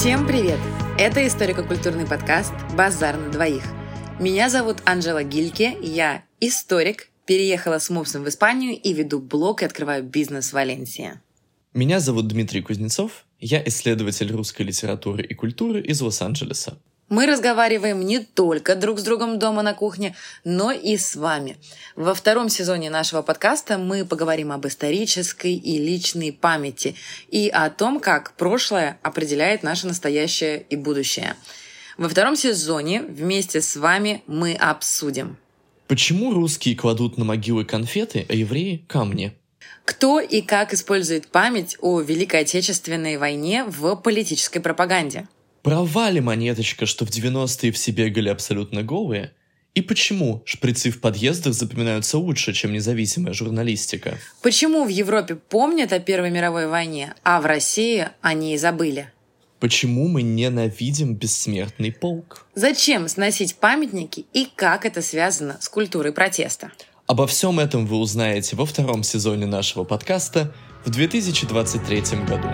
Всем привет! Это историко-культурный подкаст «Базар на двоих». Меня зовут Анжела Гильке, я историк, переехала с мопсом в Испанию и веду блог и открываю бизнес в Валенсии. Меня зовут Дмитрий Кузнецов, я исследователь русской литературы и культуры из Лос-Анджелеса. Мы разговариваем не только друг с другом дома на кухне, но и с вами. Во втором сезоне нашего подкаста мы поговорим об исторической и личной памяти и о том, как прошлое определяет наше настоящее и будущее. Во втором сезоне вместе с вами мы обсудим. Почему русские кладут на могилы конфеты, а евреи – камни? Кто и как использует память о Великой Отечественной войне в политической пропаганде? Права ли монеточка, что в 90-е все бегали абсолютно голые? И почему шприцы в подъездах запоминаются лучше, чем независимая журналистика? Почему в Европе помнят о Первой мировой войне, а в России они и забыли? Почему мы ненавидим бессмертный полк? Зачем сносить памятники и как это связано с культурой протеста? Обо всем этом вы узнаете во втором сезоне нашего подкаста в 2023 году.